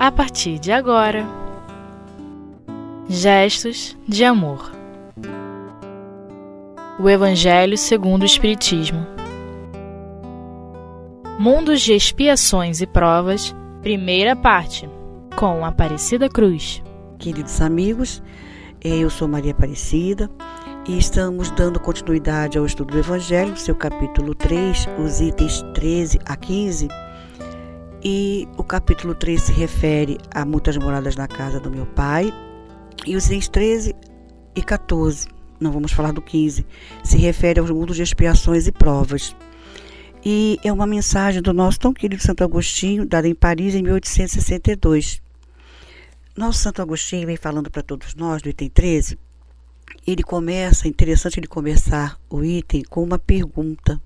a partir de agora. Gestos de amor. O Evangelho segundo o Espiritismo. Mundos de expiações e provas, primeira parte, com Aparecida Cruz. Queridos amigos, eu sou Maria Aparecida e estamos dando continuidade ao estudo do Evangelho, seu capítulo 3, os itens 13 a 15. E o capítulo 3 se refere a muitas moradas na casa do meu pai, e os itens 13 e 14, não vamos falar do 15, se refere aos mundos de expiações e provas. E é uma mensagem do nosso tão querido Santo Agostinho, dada em Paris em 1862. Nosso Santo Agostinho vem falando para todos nós, do item 13. Ele começa, é interessante ele começar o item com uma pergunta,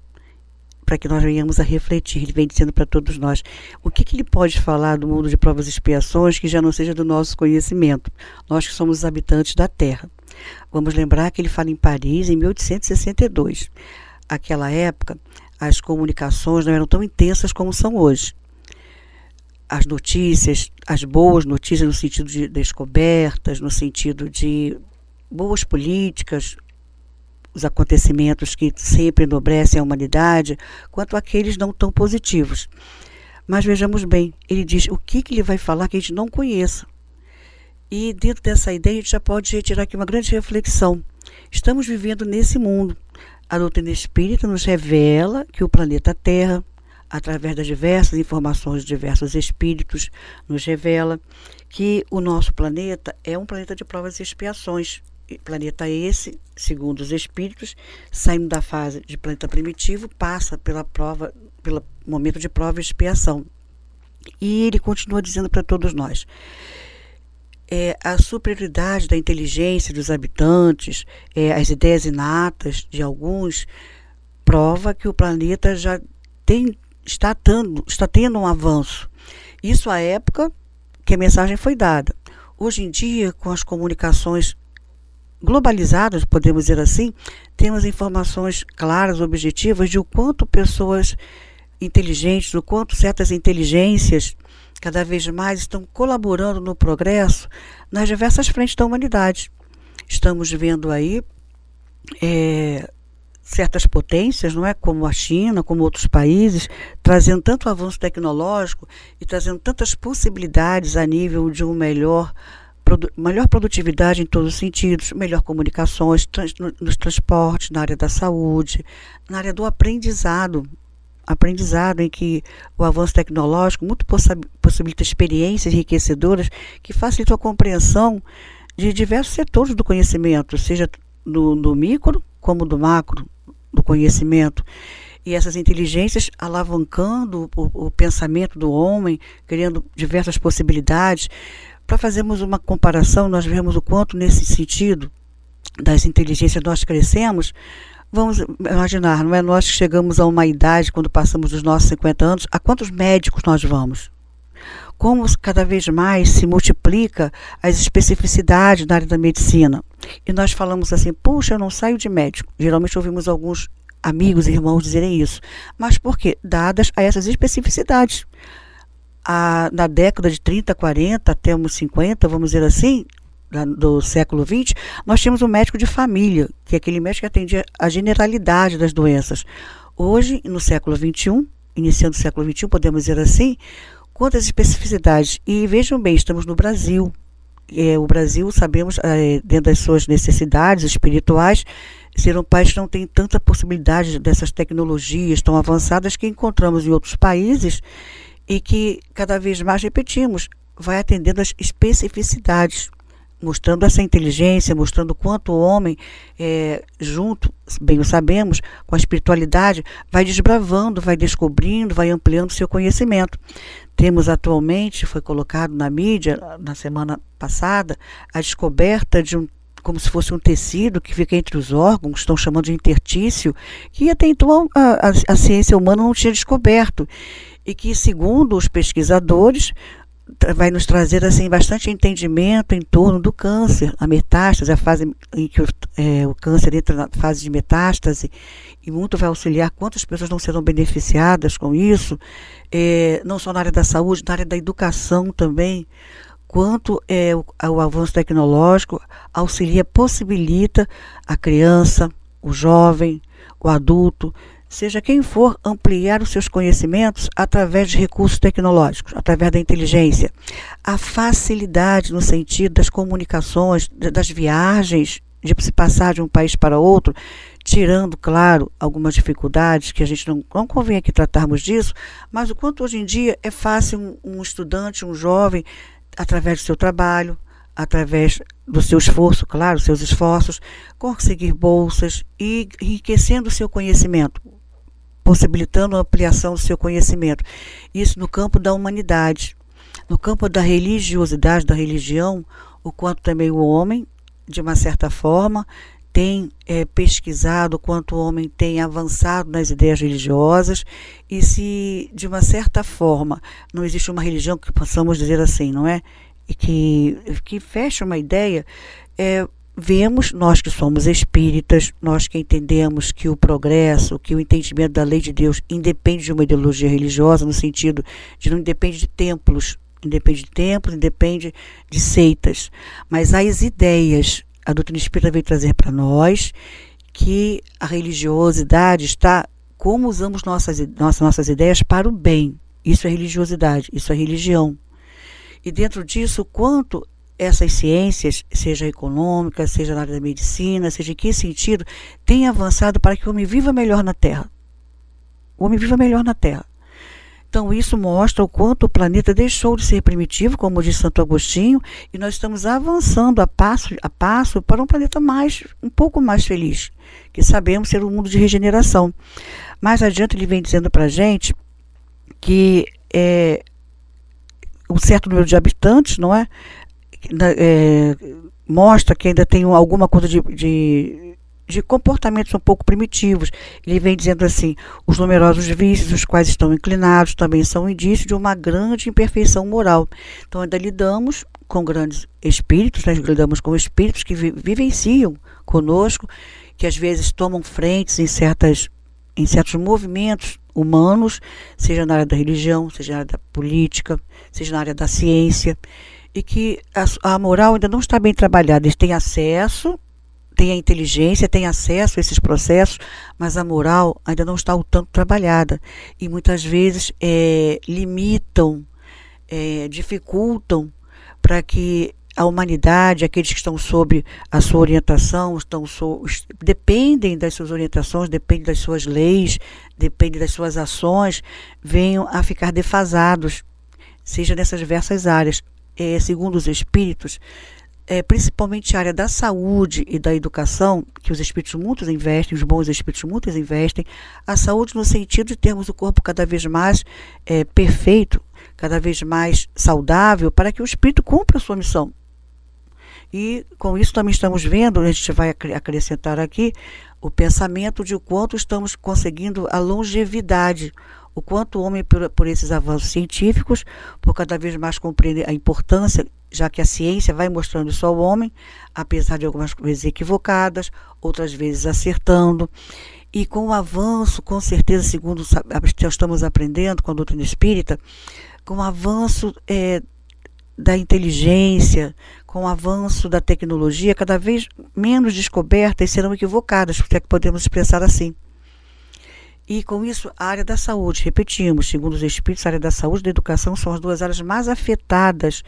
para que nós venhamos a refletir. Ele vem dizendo para todos nós o que, que ele pode falar do mundo de provas e expiações que já não seja do nosso conhecimento, nós que somos os habitantes da Terra. Vamos lembrar que ele fala em Paris em 1862. Aquela época, as comunicações não eram tão intensas como são hoje. As notícias, as boas notícias no sentido de descobertas, no sentido de boas políticas, os acontecimentos que sempre enobrecem a humanidade, quanto aqueles não tão positivos. Mas vejamos bem, ele diz o que, que ele vai falar que a gente não conheça. E dentro dessa ideia a gente já pode retirar aqui uma grande reflexão. Estamos vivendo nesse mundo. A doutrina espírita nos revela que o planeta Terra, através das diversas informações de diversos espíritos, nos revela que o nosso planeta é um planeta de provas e expiações. Planeta esse, segundo os espíritos, saindo da fase de planeta primitivo, passa pela prova, pelo momento de prova e expiação. E ele continua dizendo para todos nós é, a superioridade da inteligência dos habitantes, é, as ideias inatas de alguns, prova que o planeta já tem, está, tendo, está tendo um avanço. Isso à época que a mensagem foi dada. Hoje em dia, com as comunicações globalizadas, podemos dizer assim, temos informações claras, objetivas de o quanto pessoas inteligentes, o quanto certas inteligências cada vez mais estão colaborando no progresso nas diversas frentes da humanidade. Estamos vendo aí é, certas potências, não é, como a China, como outros países, trazendo tanto avanço tecnológico e trazendo tantas possibilidades a nível de um melhor produ melhor produtividade em todos os sentidos, melhor comunicações trans nos transportes, na área da saúde, na área do aprendizado, aprendizado em que o avanço tecnológico muito possibilita experiências enriquecedoras que facilitam a compreensão de diversos setores do conhecimento, seja do, do micro como do macro do conhecimento. E essas inteligências alavancando o, o pensamento do homem, criando diversas possibilidades. Para fazermos uma comparação, nós vemos o quanto nesse sentido das inteligências nós crescemos, Vamos imaginar, não é nós que chegamos a uma idade, quando passamos dos nossos 50 anos, a quantos médicos nós vamos? Como cada vez mais se multiplica as especificidades na área da medicina. E nós falamos assim, puxa, eu não saio de médico. Geralmente ouvimos alguns amigos e irmãos dizerem isso. Mas por quê? Dadas a essas especificidades. A, na década de 30, 40, até uns 50, vamos dizer assim, do século XX, nós tínhamos um médico de família, que é aquele médico que atendia a generalidade das doenças. Hoje, no século XXI, iniciando o século XXI, podemos dizer assim, quantas especificidades. E vejam bem, estamos no Brasil. É, o Brasil, sabemos, é, dentro das suas necessidades espirituais, ser um país que não tem tanta possibilidade dessas tecnologias tão avançadas que encontramos em outros países e que cada vez mais repetimos, vai atendendo às especificidades mostrando essa inteligência, mostrando quanto o homem, é, junto, bem o sabemos, com a espiritualidade, vai desbravando, vai descobrindo, vai ampliando seu conhecimento. Temos atualmente, foi colocado na mídia na semana passada, a descoberta de um como se fosse um tecido que fica entre os órgãos, estão chamando de intertício, que até então a, a, a ciência humana não tinha descoberto. E que, segundo os pesquisadores, vai nos trazer assim bastante entendimento em torno do câncer, a metástase, a fase em que o, é, o câncer entra na fase de metástase, e muito vai auxiliar quantas pessoas não serão beneficiadas com isso, é, não só na área da saúde, na área da educação também, quanto é, o, o avanço tecnológico auxilia, possibilita a criança, o jovem, o adulto, seja quem for, ampliar os seus conhecimentos através de recursos tecnológicos, através da inteligência. A facilidade no sentido das comunicações, das viagens, de se passar de um país para outro, tirando, claro, algumas dificuldades que a gente não, não convém aqui tratarmos disso, mas o quanto hoje em dia é fácil um, um estudante, um jovem, através do seu trabalho, através do seu esforço, claro, seus esforços, conseguir bolsas e enriquecendo o seu conhecimento, possibilitando a ampliação do seu conhecimento. Isso no campo da humanidade. No campo da religiosidade, da religião, o quanto também o homem, de uma certa forma, tem é, pesquisado, quanto o homem tem avançado nas ideias religiosas e se, de uma certa forma, não existe uma religião que possamos dizer assim, não é? E que, que fecha uma ideia, é, vemos, nós que somos espíritas, nós que entendemos que o progresso, que o entendimento da lei de Deus independe de uma ideologia religiosa, no sentido de não depende de templos, independe de templos, independe de seitas, mas as ideias, a doutrina espírita veio trazer para nós que a religiosidade está como usamos nossas, nossas, nossas ideias para o bem. Isso é religiosidade, isso é religião. E dentro disso, quanto essas ciências, seja econômica, seja na área da medicina, seja em que sentido, têm avançado para que o homem viva melhor na Terra. O homem viva melhor na Terra. Então, isso mostra o quanto o planeta deixou de ser primitivo, como diz Santo Agostinho, e nós estamos avançando a passo a passo para um planeta mais, um pouco mais feliz, que sabemos ser um mundo de regeneração. Mais adiante, ele vem dizendo para a gente que é, um certo número de habitantes, não é? é, mostra que ainda tem alguma coisa de, de, de, comportamentos um pouco primitivos. Ele vem dizendo assim: os numerosos vícios, os quais estão inclinados, também são indícios de uma grande imperfeição moral. Então, ainda lidamos com grandes espíritos, nós lidamos com espíritos que vi, vivenciam conosco, que às vezes tomam frentes em certas em certos movimentos humanos, seja na área da religião, seja na área da política, seja na área da ciência e que a, a moral ainda não está bem trabalhada. Eles têm acesso, têm a inteligência, têm acesso a esses processos, mas a moral ainda não está o tanto trabalhada. E muitas vezes é, limitam, é, dificultam para que a humanidade, aqueles que estão sob a sua orientação, estão so, dependem das suas orientações, dependem das suas leis, dependem das suas ações, venham a ficar defasados, seja nessas diversas áreas é, segundo os espíritos, é, principalmente a área da saúde e da educação, que os espíritos muitos investem, os bons espíritos muitos investem, a saúde no sentido de termos o corpo cada vez mais é, perfeito, cada vez mais saudável, para que o espírito cumpra a sua missão. E com isso também estamos vendo, a gente vai acrescentar aqui, o pensamento de o quanto estamos conseguindo a longevidade o quanto o homem, por, por esses avanços científicos, por cada vez mais compreender a importância, já que a ciência vai mostrando isso ao homem, apesar de algumas vezes equivocadas, outras vezes acertando. E com o avanço, com certeza, segundo estamos aprendendo com a doutrina espírita, com o avanço é, da inteligência, com o avanço da tecnologia, cada vez menos descobertas serão equivocadas, se é que podemos expressar assim. E com isso, a área da saúde, repetimos, segundo os espíritos, a área da saúde e da educação são as duas áreas mais afetadas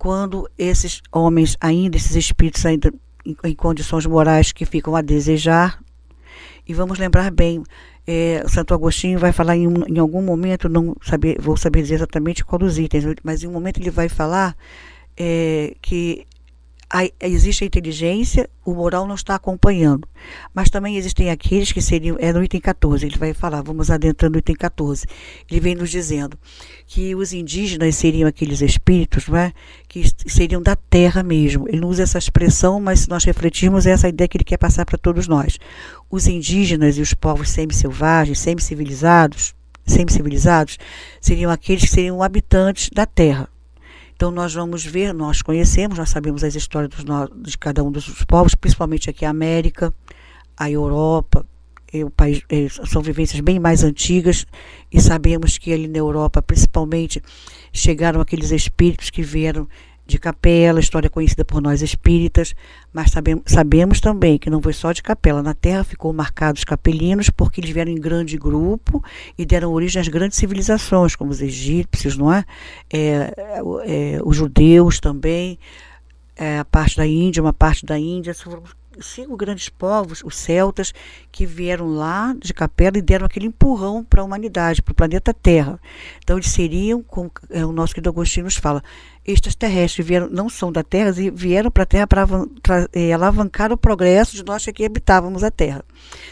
quando esses homens ainda, esses espíritos ainda em, em condições morais que ficam a desejar. E vamos lembrar bem, é, Santo Agostinho vai falar em, em, algum momento, não saber, vou saber dizer exatamente qual dos itens, mas em um momento ele vai falar é, que a, existe a inteligência, o moral não está acompanhando. Mas também existem aqueles que seriam, é no item 14, ele vai falar, vamos adentrando no item 14. Ele vem nos dizendo que os indígenas seriam aqueles espíritos não é? que seriam da terra mesmo. Ele não usa essa expressão, mas se nós refletirmos, é essa ideia que ele quer passar para todos nós. Os indígenas e os povos semi-selvagens, semi-civilizados, semi-civilizados, seriam aqueles que seriam habitantes da terra Então nós vamos ver, nós conhecemos, nós sabemos as histórias de cada um dos povos, principalmente aqui a América, a Europa, país, são vivências bem mais antigas e sabemos que ali na Europa, principalmente, chegaram aqueles espíritos que vieram de Capela, história conhecida por nós espíritas, mas sabemos, sabemos também que não foi só de Capela. Na Terra ficou marcados capelinos porque eles vieram em grande grupo e deram origem às grandes civilizações, como os egípcios, não é? é, é os judeus também, é, a parte da Índia, uma parte da Índia, cinco grandes povos, os celtas, que vieram lá de Capela e deram aquele empurrão para a humanidade, para o planeta Terra. Então eles seriam, como é, o nosso querido Agostinho nos fala, estes terrestres vieram, não são da Terra e vieram para a Terra para é, alavancar o progresso de nós que habitávamos a Terra.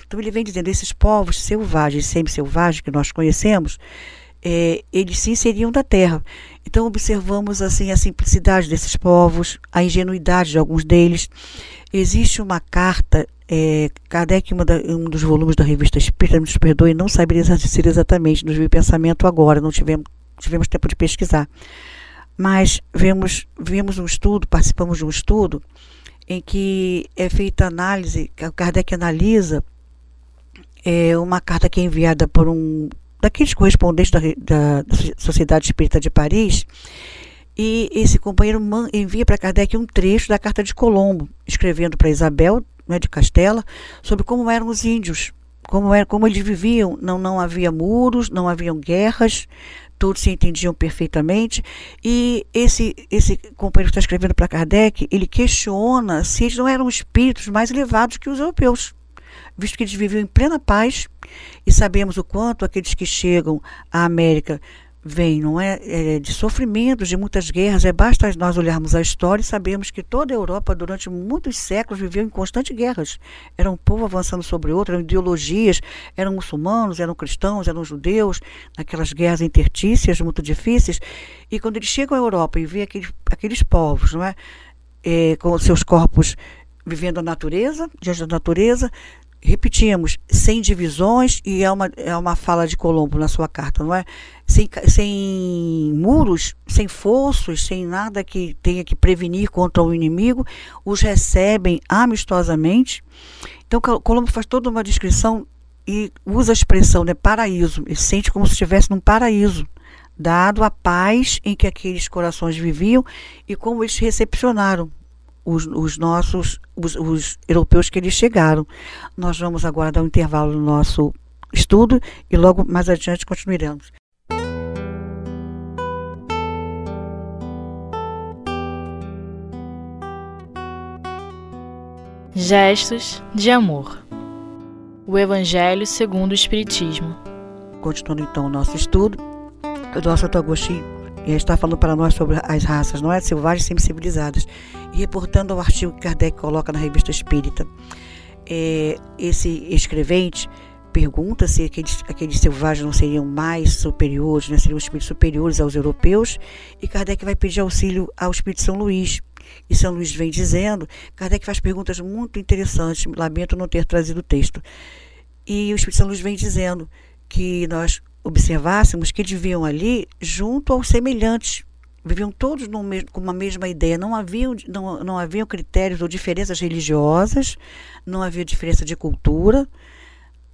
Então ele vem dizendo, esses povos selvagens, semi-selvagens que nós conhecemos, é, eles sim seriam da Terra. Então observamos assim a simplicidade desses povos, a ingenuidade de alguns deles. Existe uma carta, é, Kardec, da, um dos volumes da revista Espírita, nos perdoe, não saberia dizer exatamente, nos veio pensamento agora, não tivemos, tivemos tempo de pesquisar. Mas vemos, vimos um estudo, participamos de um estudo, em que é feita análise, Kardec analisa é, uma carta que é enviada por um daqueles correspondentes da, da, da Sociedade Espírita de Paris, e esse companheiro envia para Kardec um trecho da carta de Colombo, escrevendo para Isabel né, de Castela sobre como eram os índios, como, era, como eles viviam. Não, não havia muros, não haviam guerras, todos se entendiam perfeitamente. E esse, esse companheiro que está escrevendo para Kardec, ele questiona se eles não eram espíritos mais elevados que os europeus, visto que eles viviam em plena paz. E sabemos o quanto aqueles que chegam à América vem, não é, é, de sofrimentos, de muitas guerras. É basta nós olharmos a história e sabemos que toda a Europa, durante muitos séculos, viveu em constantes guerras. Era um povo avançando sobre outro, eram ideologias, eram muçulmanos, eram cristãos, eram judeus, naquelas guerras intertícias muito difíceis. E quando eles chegam à Europa e vê aqueles, aqueles povos, não é, é com seus corpos vivendo a natureza, diante da natureza, repetimos, sem divisões, e é uma, é uma fala de Colombo na sua carta, não é? Sem, sem muros, sem fossos, sem nada que tenha que prevenir contra o inimigo, os recebem amistosamente. Então, Colombo faz toda uma descrição e usa a expressão né, paraíso, ele sente como se estivesse num paraíso, dado a paz em que aqueles corações viviam e como eles recepcionaram os, os nossos, os, os europeus que eles chegaram. Nós vamos agora dar um intervalo no nosso estudo e logo mais adiante continuaremos. Gestos de amor. O Evangelho segundo o Espiritismo. Continuando então o nosso estudo, o nosso Agostinho e está falando para nós sobre as raças, não é? Selvagens sempre civilizadas. E reportando ao artigo que Kardec coloca na revista Espírita, é, esse escrevente pergunta se aqueles, aqueles selvagens não seriam mais superiores, né? seriam espíritos superiores aos europeus, e Kardec vai pedir auxílio ao Espírito São Luís. E São Luís vem dizendo, Kardec faz perguntas muito interessantes, lamento não ter trazido o texto. E o Espírito São Luís vem dizendo que nós observássemos que eles viviam ali junto aos semelhantes, viviam todos mesmo, com uma mesma ideia, não havia, não, não havia critérios ou diferenças religiosas, não havia diferença de cultura,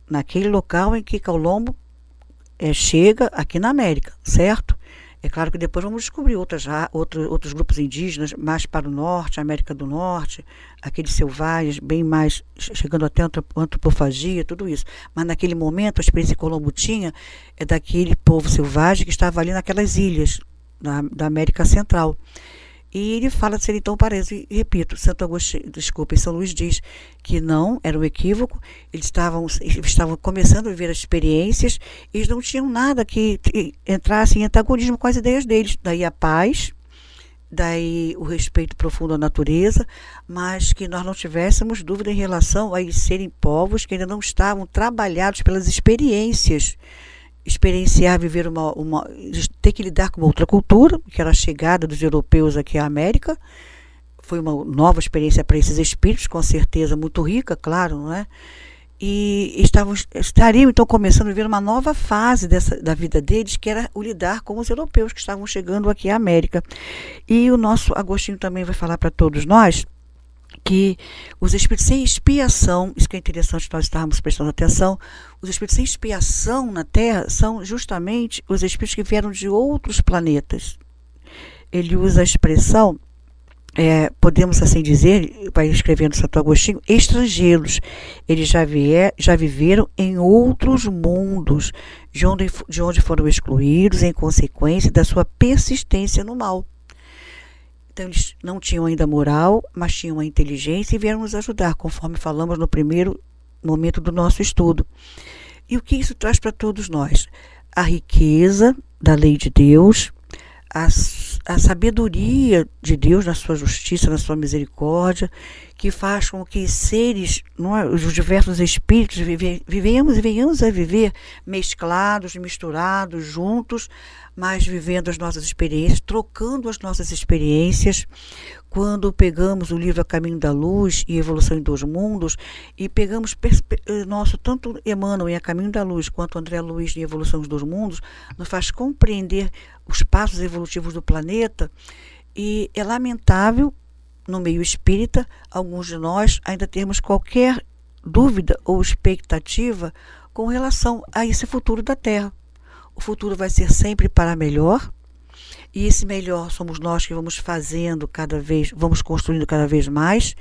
naquele local em que Colombo é, chega aqui na América, certo? É claro que depois vamos descobrir outras, outros, outros grupos indígenas mais para o norte, América do Norte, aqueles selvagens, bem mais, chegando até a antropofagia, tudo isso. Mas naquele momento, a experiência que Colombo tinha é daquele povo selvagem que estava ali naquelas ilhas na, da América Central. E ele fala de ser então parece, e repito, Santo Agostinho, desculpa, São Luís diz que não, era um equívoco, eles estavam, eles estavam começando a viver as experiências, eles não tinham nada que entrasse em antagonismo com as ideias deles. Daí a paz, daí o respeito profundo à natureza, mas que nós não tivéssemos dúvida em relação a eles serem povos que ainda não estavam trabalhados pelas experiências experienciar, viver uma, uma. ter que lidar com uma outra cultura, que era a chegada dos europeus aqui à América. Foi uma nova experiência para esses espíritos, com certeza muito rica, claro, não é? e estavam, estariam então começando a viver uma nova fase dessa, da vida deles, que era o lidar com os europeus que estavam chegando aqui à América. E o nosso Agostinho também vai falar para todos nós que os espíritos sem expiação, isso que é interessante nós estarmos prestando atenção, os espíritos sem expiação na Terra são justamente os espíritos que vieram de outros planetas. Ele usa a expressão é, podemos assim dizer, vai escrevendo Santo Agostinho, estrangeiros. Eles já, vier, já viveram em outros mundos, de onde, de onde foram excluídos em consequência da sua persistência no mal. Então, eles não tinham ainda moral, mas tinham a inteligência e vieram nos ajudar, conforme falamos no primeiro momento do nosso estudo. E o que isso traz para todos nós? A riqueza da lei de Deus, a, a sabedoria de Deus na sua justiça, na sua misericórdia, que faz com que seres, é, os diversos espíritos, vive, vivemos e venhamos a viver mesclados, misturados, juntos, mas vivendo as nossas experiências, trocando as nossas experiências. Quando pegamos o livro A Caminho da Luz e Evolução em Dois Mundos e pegamos eh, nosso tanto Emmanuel em A Caminho da Luz quanto André Luiz em Evolução dos Dois Mundos, nos faz compreender os passos evolutivos do planeta e é lamentável no meio espírita alguns de nós ainda termos qualquer dúvida ou expectativa com relação a esse futuro da Terra o futuro vai ser sempre para melhor. E esse melhor somos nós que vamos fazendo cada vez, vamos construindo cada vez mais,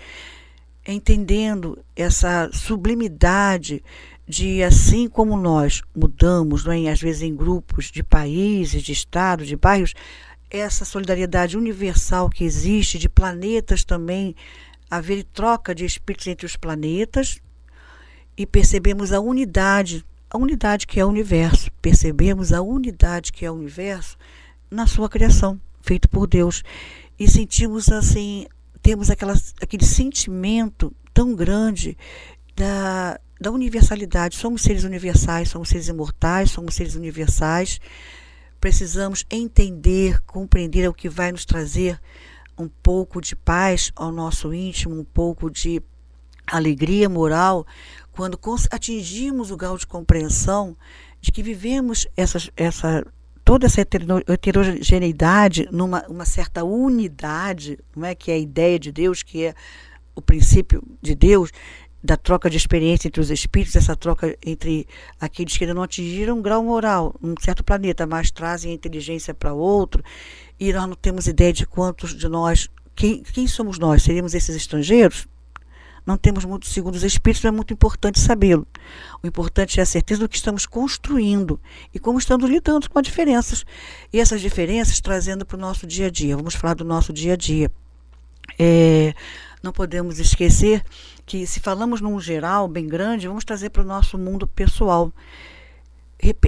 entendendo essa sublimidade de assim como nós mudamos, é? às vezes em grupos de países, de estados, de bairros, essa solidariedade universal que existe, de planetas também, haver troca de espíritos entre os planetas, e percebemos a unidade a unidade que é o universo. Percebemos a unidade que é o universo na sua criação, feito por Deus. E sentimos assim, temos aquela, aquele sentimento tão grande da, da universalidade. Somos seres universais, somos seres imortais, somos seres universais. Precisamos entender, compreender o que vai nos trazer um pouco de paz ao nosso íntimo, um pouco de alegria moral, quando atingimos o grau de compreensão de que vivemos essa, essa toda essa heterogeneidade numa uma certa unidade, não é que é a ideia de Deus, que é o princípio de Deus, da troca de experiência entre os espíritos, essa troca entre aqueles que ainda não atingiram um grau moral num certo planeta, mas trazem a inteligência para outro, e nós não temos ideia de quantos de nós, quem, quem somos nós? Seríamos esses estrangeiros? Não temos muito segundo os espíritos, é muito importante sabê-lo. O importante é a certeza do que estamos construindo e como estamos lidando com as diferenças. E essas diferenças trazendo para o nosso dia a dia. Vamos falar do nosso dia a dia. É, não podemos esquecer que se falamos num geral bem grande, vamos trazer para o nosso mundo pessoal.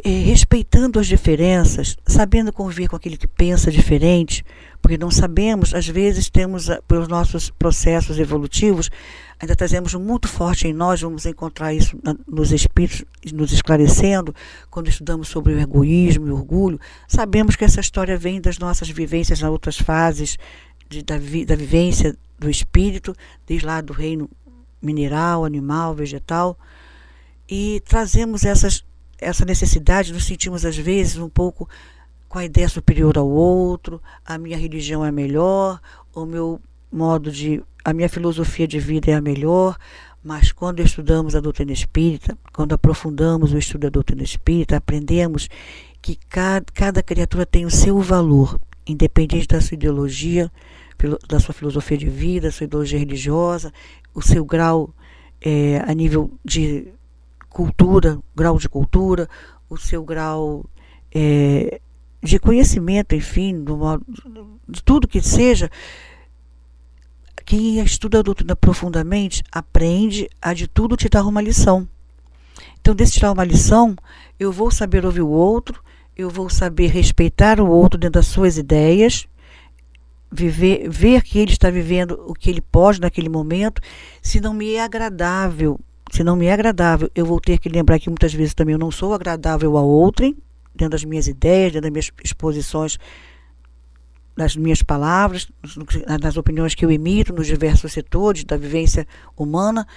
É, respeitando as diferenças, sabendo conviver com aquele que pensa diferente, porque não sabemos, às vezes temos, ah, pelos nossos processos evolutivos, ainda trazemos muito forte em nós, vamos encontrar isso nos espíritos, nos esclarecendo, quando estudamos sobre o egoísmo e o orgulho, sabemos que essa história vem das nossas vivências nas outras fases de, da, vi, da vivência do espírito, desde lá do reino mineral, animal, vegetal, e trazemos essas essa necessidade, nos sentimos às vezes um pouco com a ideia superior ao outro, a minha religião é melhor, o meu modo de, a minha filosofia de vida é a melhor, mas quando estudamos a doutrina espírita, quando aprofundamos o estudo da doutrina espírita, aprendemos que cada, cada criatura tem o seu valor, independente da sua ideologia, da sua filosofia de vida, da sua ideologia religiosa, o seu grau é, a nível de cultura, grau de cultura, o seu grau é, de conhecimento, enfim, do modo, de tudo que seja. Quem estuda a doutrina profundamente aprende a de tudo te dar uma lição. Então, desse te dar uma lição, eu vou saber ouvir o outro, eu vou saber respeitar o outro dentro das suas ideias, viver, ver que ele está vivendo o que ele pode naquele momento, se não me é agradável se não me é agradável, eu vou ter que lembrar que muitas vezes também eu não sou agradável a outrem, dentro das minhas ideias, dentro das minhas exposições, das minhas palavras, nas opiniões que eu emito nos diversos setores da vivência humana.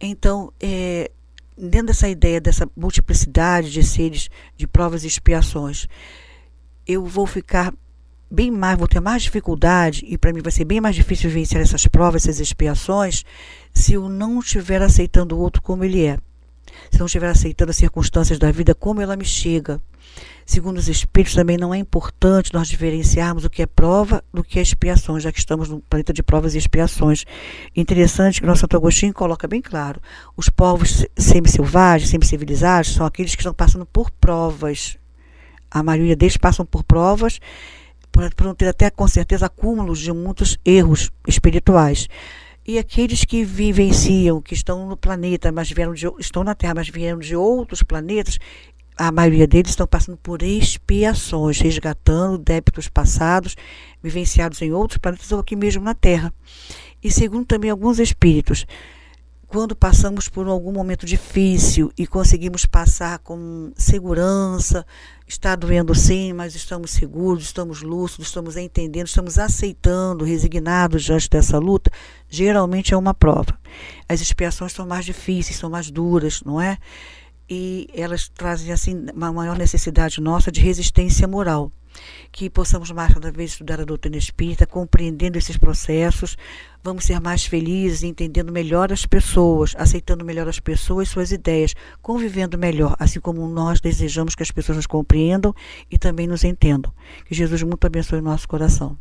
Então, é, dentro dessa ideia, dessa multiplicidade de seres, de provas e expiações, eu vou ficar bem mais, vou ter mais dificuldade, e para mim vai ser bem mais difícil vencer essas provas, essas expiações, se eu não estiver aceitando o outro como ele é. Se não estiver aceitando as circunstâncias da vida como ela me chega. Segundo os Espíritos, também não é importante nós diferenciarmos o que é prova do que é expiação, já que estamos no planeta de provas e expiações. Interessante que o nosso Santo Agostinho coloca bem claro: os povos semi-selvagens, semi-civilizados, são aqueles que estão passando por provas. A maioria deles passam por provas, por não ter até com certeza acúmulos de muitos erros espirituais. E aqueles que vivenciam, que estão no planeta, mas vieram de, estão na Terra, mas vieram de outros planetas, a maioria deles estão passando por expiações, resgatando débitos passados, vivenciados em outros planetas ou aqui mesmo na Terra. E segundo também alguns espíritos, quando passamos por algum momento difícil e conseguimos passar com segurança, está doendo sim, mas estamos seguros, estamos lúcidos, estamos entendendo, estamos aceitando, resignados diante dessa luta, geralmente é uma prova. As expiações são mais difíceis, são mais duras, não é? E elas trazem assim uma maior necessidade nossa de resistência moral. Que possamos mais cada vez estudar a doutrina espírita, compreendendo esses processos, vamos ser mais felizes, entendendo melhor as pessoas, aceitando melhor as pessoas suas ideias, convivendo melhor, assim como nós desejamos que as pessoas nos compreendam e também nos entendam. Que Jesus muito abençoe o nosso coração.